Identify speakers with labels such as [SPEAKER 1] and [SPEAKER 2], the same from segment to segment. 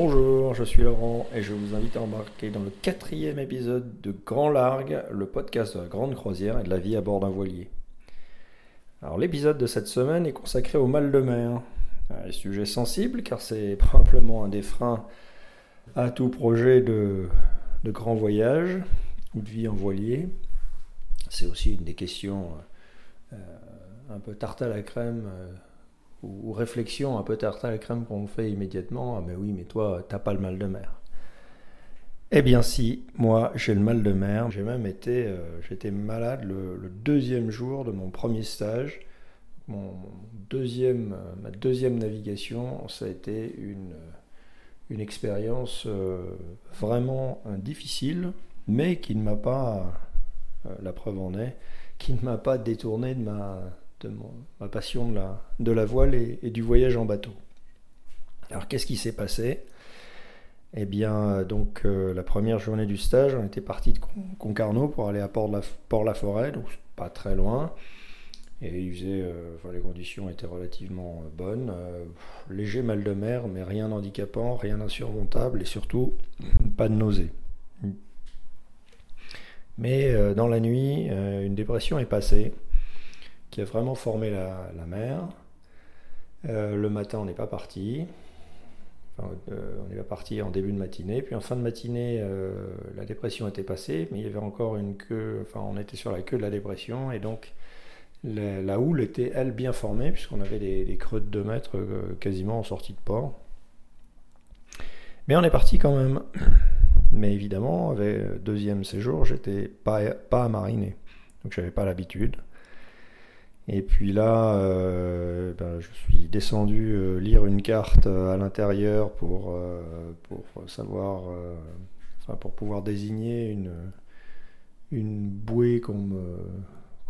[SPEAKER 1] Bonjour, je suis Laurent et je vous invite à embarquer dans le quatrième épisode de Grand Largue, le podcast de la grande croisière et de la vie à bord d'un voilier. Alors l'épisode de cette semaine est consacré au mal de mer. Un sujet sensible car c'est probablement un des freins à tout projet de, grand voyage ou de vie en voilier. C'est aussi une des questions euh, un peu tarte à la crème. euh, ou, réflexion un peu tarte à la crème qu'on fait immédiatement. Ah, mais oui, mais toi, t'as pas le mal de mer. Eh bien, si, moi, j'ai le mal de mer. J'ai même été, euh, j'étais malade le, deuxième jour de mon premier stage. Mon deuxième, euh, ma deuxième navigation, ça a été une, une expérience euh, vraiment euh, difficile, mais qui ne m'a pas, euh, la preuve en est, qui ne m'a pas détourné de ma, de ma passion de la, voile et, du voyage en bateau. Alors qu'est-ce qui s'est passé? Eh bien, donc euh, la première journée du stage, on était parti de Con- Concarneau pour aller à Port-la- Port-la-Forêt, donc pas très loin. Et euh, les conditions étaient relativement euh, bonnes. Léger mal de mer, mais rien d'handicapant, rien d'insurmontable et surtout pas de nausée. Mais dans la nuit, une dépression est passée qui a vraiment formé la, mer. Euh, le matin, on n'est pas parti. Euh, on n'est pas parti en début de matinée. Puis en fin de matinée, euh, la dépression était passée, mais il y avait encore une queue. Enfin, on était sur la queue de la dépression. Et donc, la, houle était, elle, bien formée, puisqu'on avait des, creux de 2 mètres quasiment en sortie de port. Mais on est parti quand même. Mais évidemment, avec deuxième séjour, j'étais pas, pas à mariner. Donc, j'avais pas l'habitude. Et puis là, euh, ben, je suis descendu euh, lire une carte euh, à l'intérieur pour, pour savoir, pour pouvoir désigner une, une bouée qu'on me,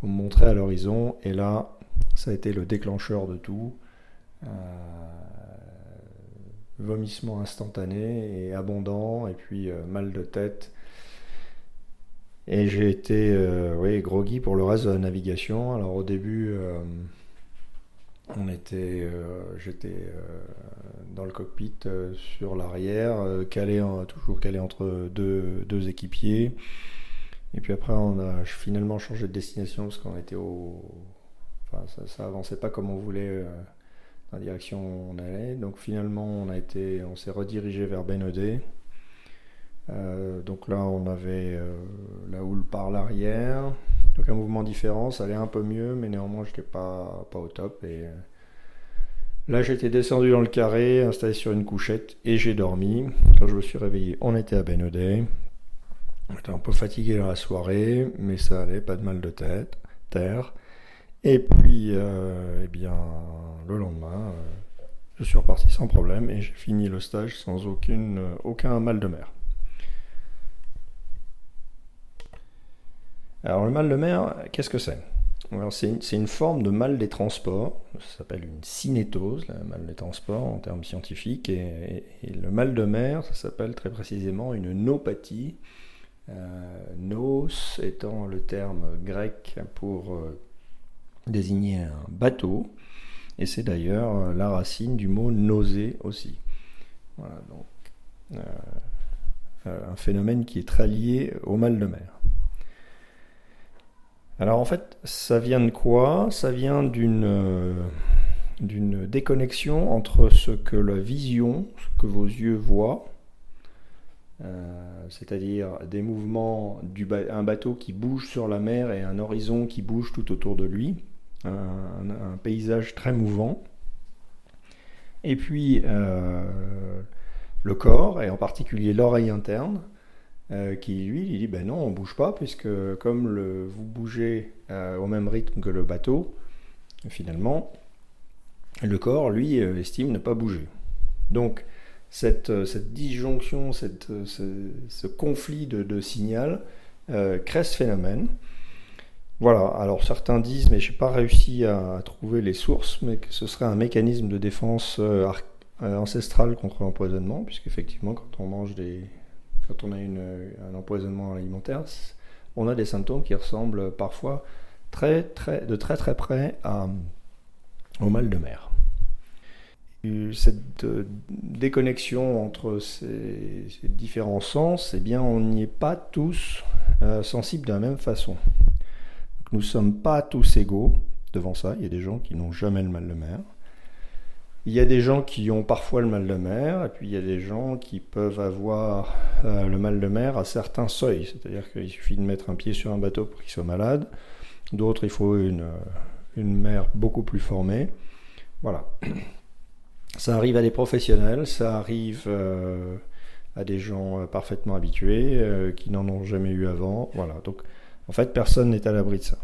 [SPEAKER 1] me montrait à l'horizon. Et là, ça a été le déclencheur de tout. Vomissement instantané et abondant, et puis mal de tête. Et j'ai été euh, groggy pour le reste de la navigation. Alors au début, euh, on était, euh, j'étais euh, dans le cockpit sur l'arrière, calé toujours calé entre deux, deux équipiers. Et puis après, on a finalement changé de destination parce qu'on était au, enfin, ça, ça avançait pas comme on voulait dans la direction où on allait. Donc finalement, on a été, on s'est redirigé vers Benodé. Euh, donc là, on avait euh, la houle par l'arrière. Donc un mouvement différent, ça allait un peu mieux, mais néanmoins, je n'étais pas, au top. Euh, là, j'étais descendu dans le carré, installé sur une couchette, et j'ai dormi. Quand je me suis réveillé, on était à Benodé. J'étais un peu fatigué dans la soirée, mais ça allait, pas de mal de tête, terre. Et puis, eh bien, le lendemain, je suis reparti sans problème et j'ai fini le stage sans aucun mal de mer. Alors le mal de mer, qu'est-ce que c'est? C'est une, forme de mal des transports, ça s'appelle une cinétose, le mal des transports en termes scientifiques, et, le mal de mer, ça s'appelle très précisément une nopathie. Euh, nos étant le terme grec pour euh, désigner un bateau, et c'est d'ailleurs euh, la racine du mot nausée aussi. Voilà, donc un phénomène qui est très lié au mal de mer. Alors en fait, ça vient de quoi? Ça vient d'une euh, d'une déconnexion entre ce que la vision, ce que vos yeux voient, euh, c'est-à-dire des mouvements du bateau qui bouge sur la mer et un horizon qui bouge tout autour de lui, un paysage très mouvant. Et puis euh, le corps, et en particulier l'oreille interne, euh, qui lui, il dit ben non, on bouge pas, puisque comme le, vous bougez euh, au même rythme que le bateau, finalement, le corps, lui, euh, estime ne pas bouger. Donc, cette, cette disjonction, cette, ce, conflit de, de signal crée ce phénomène. Voilà, alors certains disent, mais je n'ai pas réussi à, à trouver les sources, mais que ce serait un mécanisme de défense euh, ar- euh, ancestral contre l'empoisonnement, puisqu'effectivement, quand on mange des. Quand on a un empoisonnement alimentaire, on a des symptômes qui ressemblent parfois de très très près à, au mal de mer. cette déconnexion entre ces, différents sens, eh bien, on n'y est pas tous sensibles de la même façon. nous ne sommes pas tous égaux devant ça. Il y a des gens qui n'ont jamais le mal de mer. Il y a des gens qui ont parfois le mal de mer, et puis il y a des gens qui peuvent avoir euh, le mal de mer à certains seuils. C'est-à-dire qu'il suffit de mettre un pied sur un bateau pour qu'il soit malade. D'autres, il faut une, une mer beaucoup plus formée. Voilà. Ça arrive à des professionnels, ça arrive euh, à des gens euh, parfaitement habitués, qui n'en ont jamais eu avant. Voilà. Donc, en fait, personne n'est à l'abri de ça.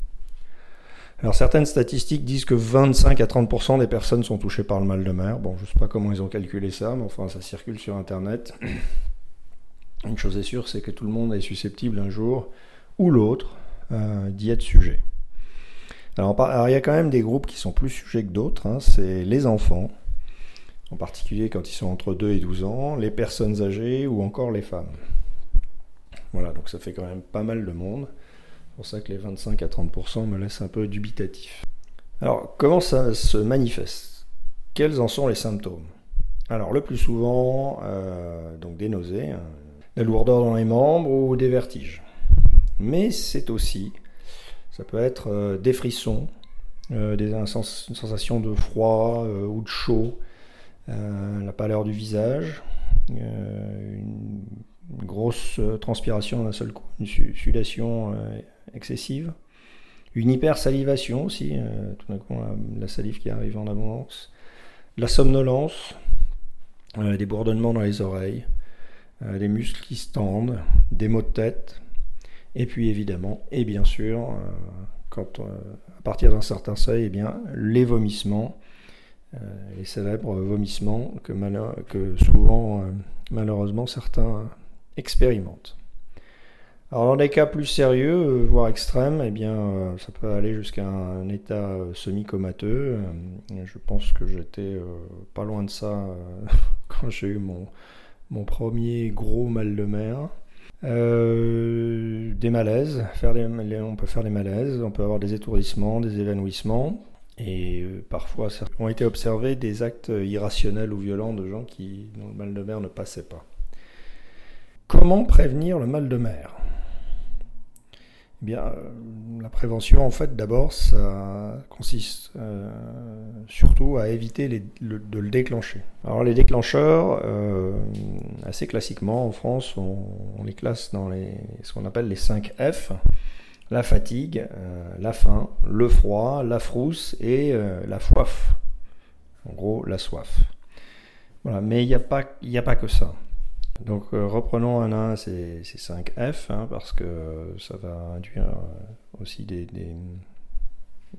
[SPEAKER 1] Alors certaines statistiques disent que 25 à 30% des personnes sont touchées par le mal de mer. Bon, je ne sais pas comment ils ont calculé ça, mais enfin ça circule sur Internet. Une chose est sûre, c'est que tout le monde est susceptible un jour ou l'autre euh, d'y être sujet. Alors, il y a quand même des groupes qui sont plus sujets que d'autres. Hein. c'est les enfants, en particulier quand ils sont entre 2 et 12 ans, les personnes âgées ou encore les femmes. Voilà, donc ça fait quand même pas mal de monde. C'est pour ça que les 25 à 30% me laissent un peu dubitatif. Alors, comment ça se manifeste? Quels en sont les symptômes? Alors, le plus souvent, euh, donc des nausées, hein, la lourdeur dans les membres ou des vertiges. Mais c'est aussi, ça peut être euh, des frissons, euh, des, une sensation de froid ou de chaud, la pâleur du visage, une grosse transpiration d'un seul coup, une sudation excessive. Une hypersalivation aussi, euh, tout d'un coup la salive qui arrive en abondance. La somnolence, euh, des bourdonnements dans les oreilles, euh, des muscles qui se tendent, des maux de tête, et puis évidemment, et bien sûr, quand, à partir d'un certain seuil, eh bien, les vomissements, les célèbres vomissements que, que souvent, malheureusement, certains expérimentent. Alors dans des cas plus sérieux, euh, voire extrêmes, eh bien, euh, ça peut aller jusqu'à un état euh, semi-comateux. je pense que j'étais pas loin de ça quand j'ai eu mon, mon premier gros mal de mer. des malaises, on peut faire des malaises, on peut avoir des étourdissements, des évanouissements, et parfois ont été observés des actes irrationnels ou violents de gens qui, dont le mal de mer ne passait pas. Comment prévenir le mal de mer? Bien, euh, la prévention, en fait, d'abord, ça consiste euh, surtout à éviter de le déclencher. Alors, les déclencheurs, euh, assez classiquement, en France, on, les classe dans ce qu'on appelle les 5 F la fatigue, la faim, le froid, la frousse et la soif. En gros, la soif. Voilà, mais il n'y a pas que ça. Donc euh, reprenons un à un ces, 5 F, hein, parce que ça va induire euh, aussi des, euh,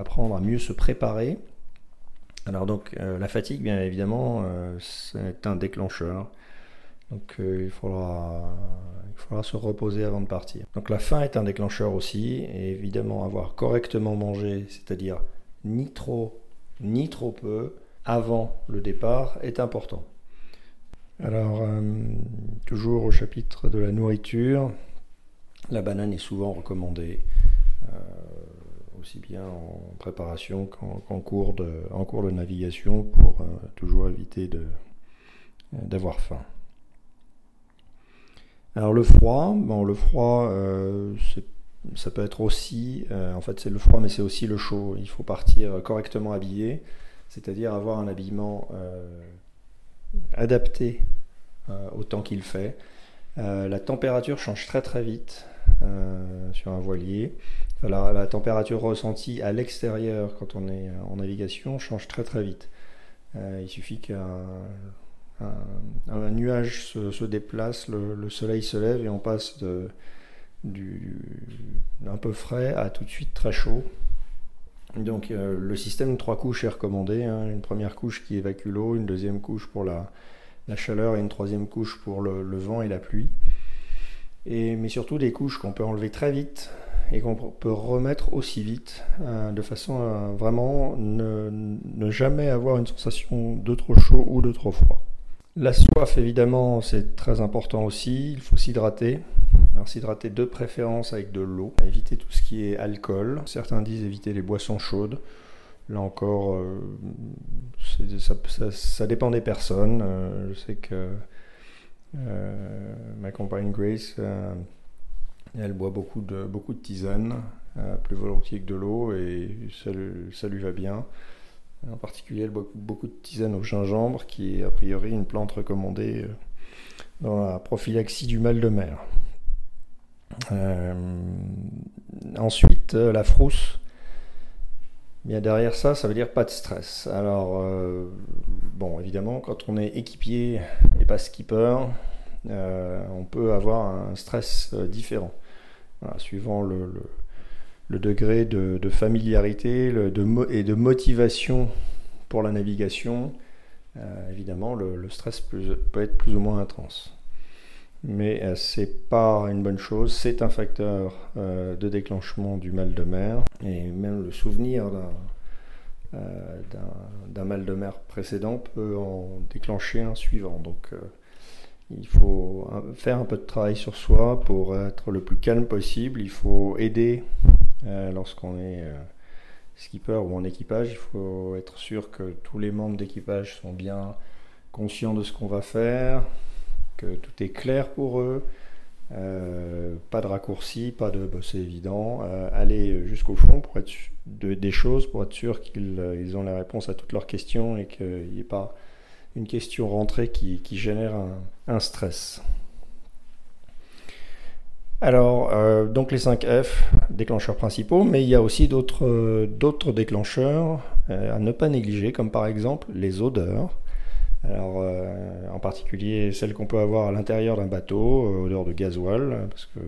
[SPEAKER 1] apprendre à mieux se préparer. Alors donc la fatigue, bien évidemment, c'est un déclencheur. Donc il, faudra, il faudra se reposer avant de partir. Donc la faim est un déclencheur aussi, et évidemment avoir correctement mangé, c'est-à-dire ni trop ni trop peu, avant le départ est important. Alors, euh, toujours au chapitre de la nourriture, la banane est souvent recommandée, euh, aussi bien en préparation qu'en cours, de, en cours de navigation, pour euh, toujours éviter d'avoir faim. Alors le froid, bon, le froid, ça peut être aussi, en fait c'est le froid, mais c'est aussi le chaud. Il faut partir correctement habillé, c'est-à-dire avoir un habillement adapté euh, au temps qu'il fait. Euh, la température change très très vite euh, sur un voilier. La température ressentie à l'extérieur quand on est en navigation change très très vite. il suffit qu'un un, nuage se, déplace, le, soleil se lève et on passe de, du, un peu frais à tout de suite très chaud. Donc le système de trois couches est recommandé. Hein. une première couche qui évacue l'eau, une deuxième couche pour la, chaleur et une troisième couche pour le, vent et la pluie. Et, mais surtout des couches qu'on peut enlever très vite et qu'on peut remettre aussi vite, euh, de façon à vraiment ne, jamais avoir une sensation de trop chaud ou de trop froid. La soif, évidemment, c'est très important aussi. Il faut s'hydrater. Alors s'hydrater de préférence avec de l'eau. Éviter tout ce qui est alcool. Certains disent éviter les boissons chaudes. Là encore, ça, dépend des personnes. je sais que ma compagne Grace, elle boit beaucoup de, beaucoup de tisane, plus volontiers que de l'eau, et ça, lui va bien. En particulier, beaucoup de tisane au gingembre, qui est a priori une plante recommandée dans la prophylaxie du mal de mer. Euh, ensuite, euh, la frousse. Bien derrière ça, ça veut dire pas de stress. Alors, euh, bon, évidemment, quand on est équipier et pas skipper, on peut avoir un stress différent, suivant le, degré de, familiarité et de motivation pour la navigation. évidemment, le, stress peut être plus ou moins intense mais euh, c'est pas une bonne chose. C'est un facteur euh, de déclenchement du mal de mer et même le souvenir d'un euh, mal de mer précédent peut en déclencher un suivant. Donc il faut faire un peu de travail sur soi pour être le plus calme possible. Il faut aider lorsqu'on est skipper ou en équipage. Il faut être sûr que tous les membres d'équipage sont bien conscients de ce qu'on va faire, que tout est clair pour eux. Euh, pas de raccourci, pas de bah, c'est évident. Euh, aller jusqu'au fond pour être de, des choses, pour être sûr qu'ils euh, ils ont la réponse à toutes leurs questions et qu'il n'y ait pas une question rentrée qui génère un, stress. Alors, donc les 5 F, déclencheurs principaux, mais il y a aussi d'autres déclencheurs à ne pas négliger, comme par exemple les odeurs. Alors, euh, en particulier celle qu'on peut avoir à l'intérieur d'un bateau, euh, odeur de gasoil, parce que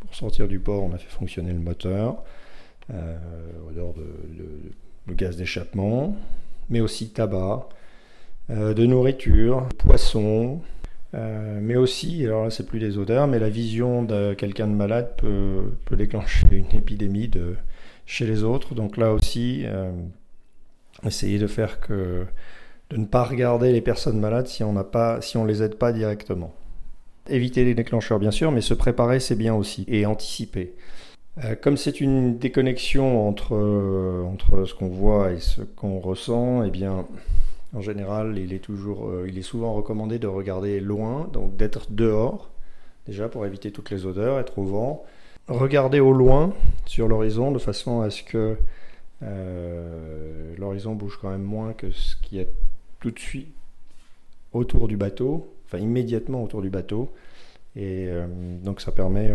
[SPEAKER 1] pour sortir du port, on a fait fonctionner le moteur, euh, odeur de, gaz d'échappement, mais aussi tabac, de nourriture, poisson, mais aussi, alors là c'est plus des odeurs, mais la vision de quelqu'un de malade peut, peut, déclencher une épidémie chez les autres. Donc là aussi, essayer de faire que de ne pas regarder les personnes malades si on n'a pas, si on les aide pas directement. Éviter les déclencheurs bien sûr, mais se préparer c'est bien aussi et anticiper. Euh, comme c'est une déconnexion entre, euh, entre ce qu'on voit et ce qu'on ressent, eh bien, en général, il est toujours, euh, il est souvent recommandé de regarder loin, donc d'être dehors, déjà pour éviter toutes les odeurs, être au vent. Regarder au loin sur l'horizon de façon à ce que l'horizon bouge quand même moins que ce qui est tout de suite autour du bateau, enfin immédiatement autour du bateau. Et euh, donc ça permet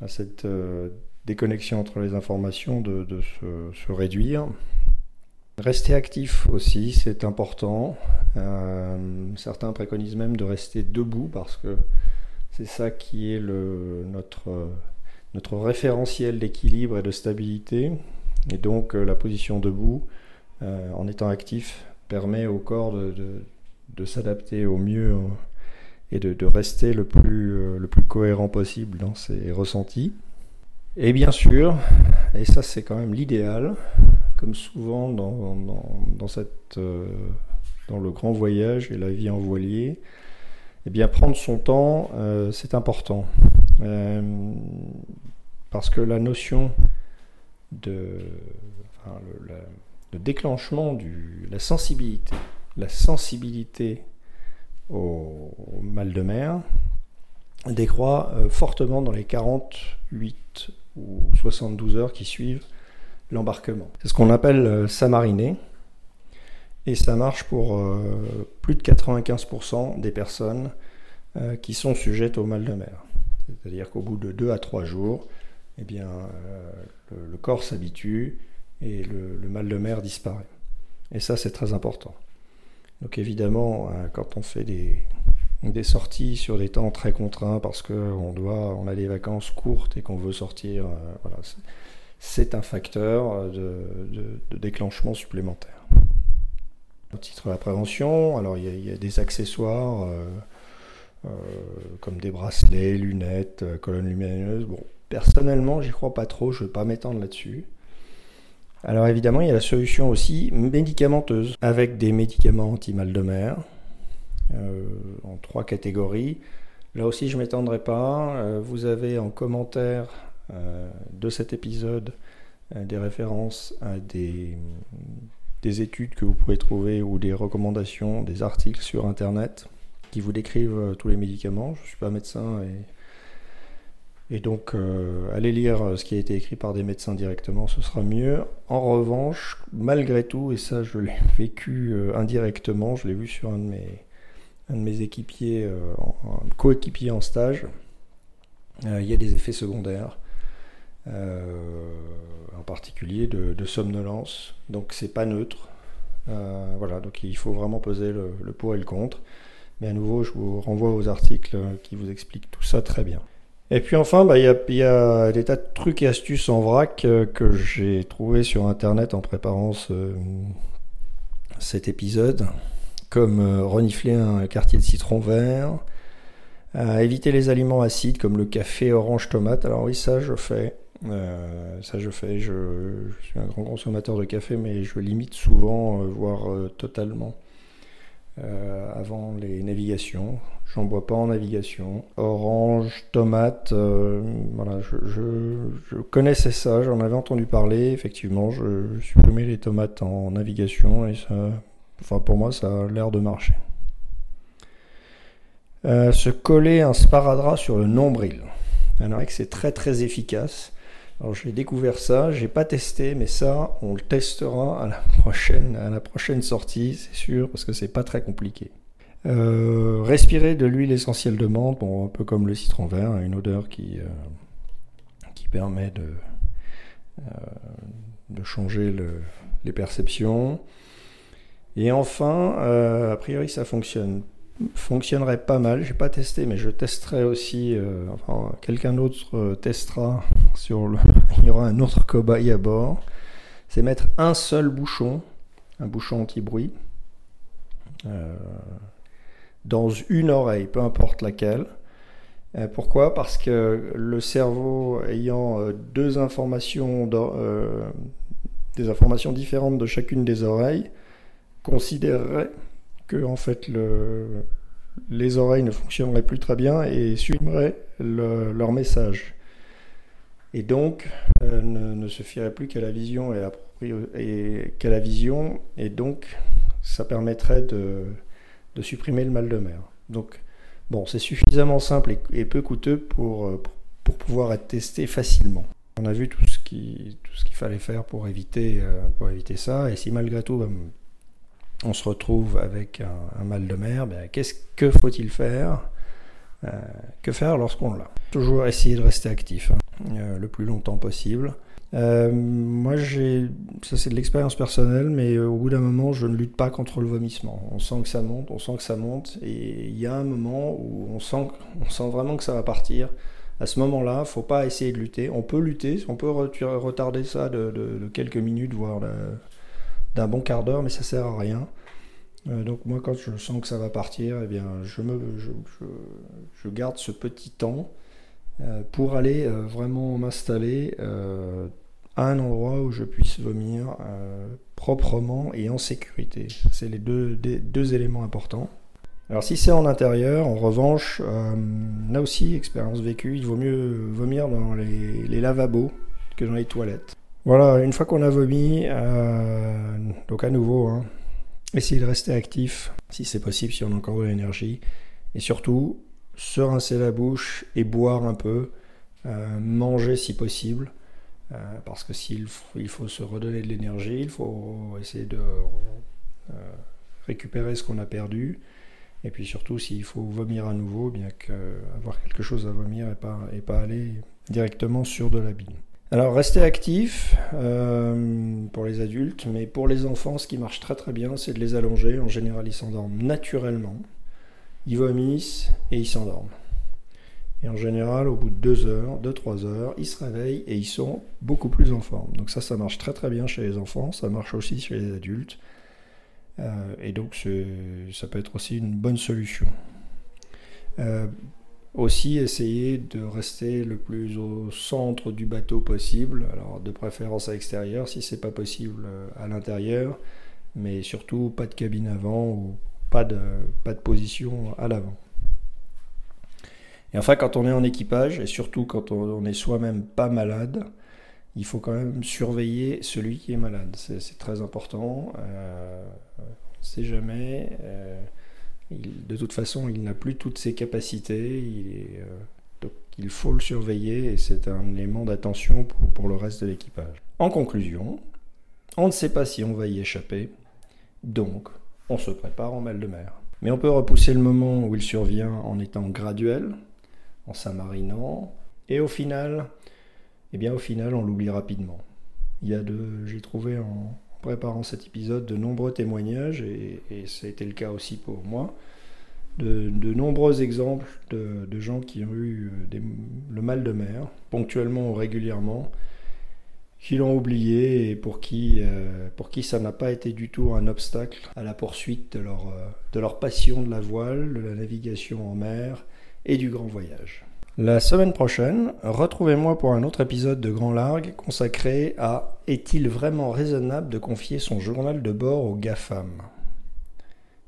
[SPEAKER 1] à cette euh, déconnexion entre les informations de, se, réduire. Rester actif aussi, c'est important. Euh, certains préconisent même de rester debout parce que c'est ça qui est notre, référentiel d'équilibre et de stabilité. Et donc la position debout, en étant actif, permet au corps de, s'adapter au mieux euh, et de, rester euh, le plus cohérent possible dans ses ressentis. Et bien sûr, et ça c'est quand même l'idéal, comme souvent euh, dans le grand voyage et la vie en voilier, eh bien prendre son temps, c'est important. parce que la notion de... Déclenchement de la sensibilité, la sensibilité au, mal de mer décroît euh, fortement dans les 48 ou 72 heures qui suivent l'embarquement. C'est ce qu'on appelle euh, samariner et ça marche pour euh, plus de 95% des personnes qui sont sujettes au mal de mer. C'est-à-dire qu'au bout de 2 à 3 jours, eh bien, le corps s'habitue et le, mal de mer disparaît. Et ça, c'est très important. Donc évidemment, euh, quand on fait des, sorties sur des temps très contraints parce qu'on on a des vacances courtes et qu'on veut sortir, euh, voilà, c'est un facteur de, de, déclenchement supplémentaire. Au titre de la prévention, alors il y a, des accessoires euh, comme des bracelets, lunettes, colonnes lumineuses. Bon, personnellement, j'y crois pas trop, je ne vais pas m'étendre là-dessus. Alors évidemment, il y a la solution aussi médicamenteuse, avec des médicaments anti-mal de mer, euh, en trois catégories. Là aussi, je ne m'étendrai pas. Euh, vous avez en commentaire euh, de cet épisode des références à des, des études que vous pouvez trouver ou des recommandations, des articles sur Internet qui vous décrivent tous les médicaments. Je ne suis pas médecin et et donc, euh, allez lire euh, ce qui a été écrit par des médecins directement, ce sera mieux. En revanche, malgré tout, et ça je l'ai vécu euh, indirectement, je l'ai vu sur un de mes, de mes équipiers, un coéquipier en stage, il y a des effets secondaires, en particulier de, somnolence. Donc c'est pas neutre. voilà, donc il faut vraiment peser le, pour et le contre. Mais à nouveau, je vous renvoie aux articles qui vous expliquent tout ça très bien. Et puis enfin, bah, il y, a, des tas de trucs et astuces en vrac euh, que j'ai trouvé sur Internet en préparant cet épisode, comme euh, renifler un quartier de citron vert, éviter les aliments acides comme le café orange tomate. Alors oui, ça je fais. Euh, ça je fais. Je, je, suis un grand consommateur de café, mais je limite souvent, voire totalement. Euh, avant les navigations. J'en bois pas en navigation. Orange, tomate, euh, voilà, je, connaissais ça, j'en avais entendu parler. Effectivement, je, supprimais les tomates en navigation et ça, enfin pour moi, ça a l'air de marcher. Euh, se coller un sparadrap sur le nombril. Alors c'est très très efficace. Alors j'ai découvert ça, j'ai pas testé, mais ça, on le testera à la prochaine, à la prochaine sortie, c'est sûr, parce que c'est pas très compliqué. Euh, respirer de l'huile essentielle de menthe, bon, un peu comme le citron vert, une odeur qui, euh, qui permet de, euh, de changer les perceptions. Et enfin, a priori, ça fonctionne fonctionnerait pas mal. J'ai pas testé, mais je testerai aussi. Euh, enfin, quelqu'un d'autre euh, testera. Il y aura un autre cobaye à bord. C'est mettre un seul bouchon, un bouchon anti-bruit, euh, dans une oreille, peu importe laquelle. pourquoi? Parce que le cerveau ayant deux informations, des informations différentes de chacune des oreilles, considérerait que en fait le, les oreilles ne fonctionneraient plus très bien et supprimeraient leur message. Et donc euh, ne, se fierait plus qu'à la vision et, qu'à la vision, et donc ça permettrait de, supprimer le mal de mer. Donc bon, c'est suffisamment simple et, peu coûteux pour, pour, pour, pouvoir être testé facilement. On a vu tout ce qu'il fallait faire pour éviter, euh, pour éviter ça, et si malgré tout ben, on se retrouve avec un, mal de mer, ben, qu'est-ce que faut-il faire euh, Que faire lorsqu'on l'a? Toujours essayer de rester actif hein, euh, le plus longtemps possible. Euh, moi, j'ai, ça c'est de l'expérience personnelle, mais au bout d'un moment, je ne lutte pas contre le vomissement. On sent que ça monte, on sent que ça monte, et il y a un moment où on sent, on sent vraiment que ça va partir. À ce moment-là, faut pas essayer de lutter. On peut lutter, on peut retarder ça de, quelques minutes, voire d'un bon quart d'heure, mais ça sert à rien. Euh, donc moi, quand je sens que ça va partir, eh bien, je, me, garde ce petit temps euh, pour aller euh, vraiment m'installer à un endroit où je puisse vomir proprement et en sécurité. C'est les deux, éléments importants. Alors si c'est en intérieur, en revanche, là aussi, expérience vécue, il vaut mieux vomir dans les lavabos que dans les toilettes. Voilà, une fois qu'on a vomi, euh, donc à nouveau, hein, essayer de rester actif si c'est possible, si on a encore de l'énergie. Et surtout, se rincer la bouche et boire un peu, euh, manger si possible. Euh, parce que s'il faut, il faut se redonner de l'énergie, il faut essayer de récupérer ce qu'on a perdu. Et puis surtout, s'il faut vomir à nouveau, bien qu'avoir quelque chose à vomir et pas, et pas aller directement sur de la bile. Alors rester actif euh, pour les adultes, mais pour les enfants, ce qui marche très très bien, c'est de les allonger. En général, ils s'endorment naturellement, ils vomissent et ils s'endorment. Et en général, au bout de 2 heures, 2-3 heures, ils se réveillent et ils sont beaucoup plus en forme. Donc ça, ça marche très très bien chez les enfants, ça marche aussi chez les adultes. Euh, et donc ça peut être aussi une bonne solution. Euh, aussi essayer de rester le plus au centre du bateau possible, alors de préférence à l'extérieur si c'est pas possible euh, à l'intérieur, mais surtout pas de cabine avant ou pas de, pas de position à l'avant. Et enfin, quand on est en équipage, et surtout quand on est soi-même pas malade, il faut quand même surveiller celui qui est malade. C'est très important. Euh, on ne sait jamais. Euh, de toute façon, il n'a plus toutes ses capacités. Il, donc il faut le surveiller et c'est un élément d'attention pour, pour le reste de l'équipage. En conclusion, on ne sait pas si on va y échapper. Donc, on se prépare en mal de mer. Mais on peut repousser le moment où il survient en étant graduel, en s'amarinant, et au final, eh bien au final, on l'oublie rapidement. Il y a de, j'ai trouvé en préparant cet épisode de nombreux témoignages, et, ça a été le cas aussi pour moi, de, nombreux exemples de, gens qui ont eu euh, le mal de mer, ponctuellement ou régulièrement, qui l'ont oublié et pour qui, euh, pour qui ça n'a pas été du tout un obstacle à la poursuite de leur, euh, de leur passion de la voile, de la navigation en mer et du grand voyage. La semaine prochaine, retrouvez-moi pour un autre épisode de Grand Largue consacré à Est-il vraiment raisonnable de confier son journal de bord aux GAFAM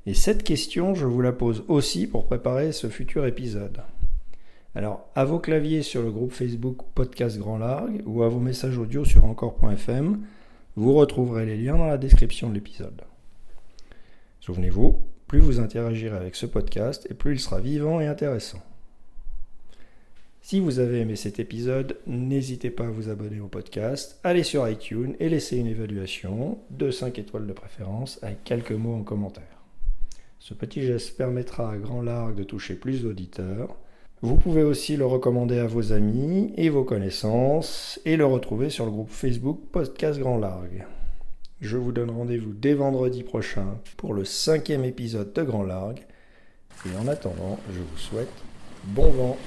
[SPEAKER 1] Et cette question, je vous la pose aussi pour préparer ce futur épisode. Alors, à vos claviers sur le groupe Facebook Podcast Grand Largue ou à vos messages audio sur encore.fm, vous retrouverez les liens dans la description de l'épisode. Souvenez-vous, plus vous interagirez avec ce podcast et plus il sera vivant et intéressant. Si vous avez aimé cet épisode, n'hésitez pas à vous abonner au podcast, allez sur iTunes et laissez une évaluation de 5 étoiles de préférence avec quelques mots en commentaire. Ce petit geste permettra à Grand Largue de toucher plus d'auditeurs. Vous pouvez aussi le recommander à vos amis et vos connaissances et le retrouver sur le groupe Facebook Podcast Grand Largue. Je vous donne rendez-vous dès vendredi prochain pour le cinquième épisode de Grand Largue. Et en attendant, je vous souhaite bon vent.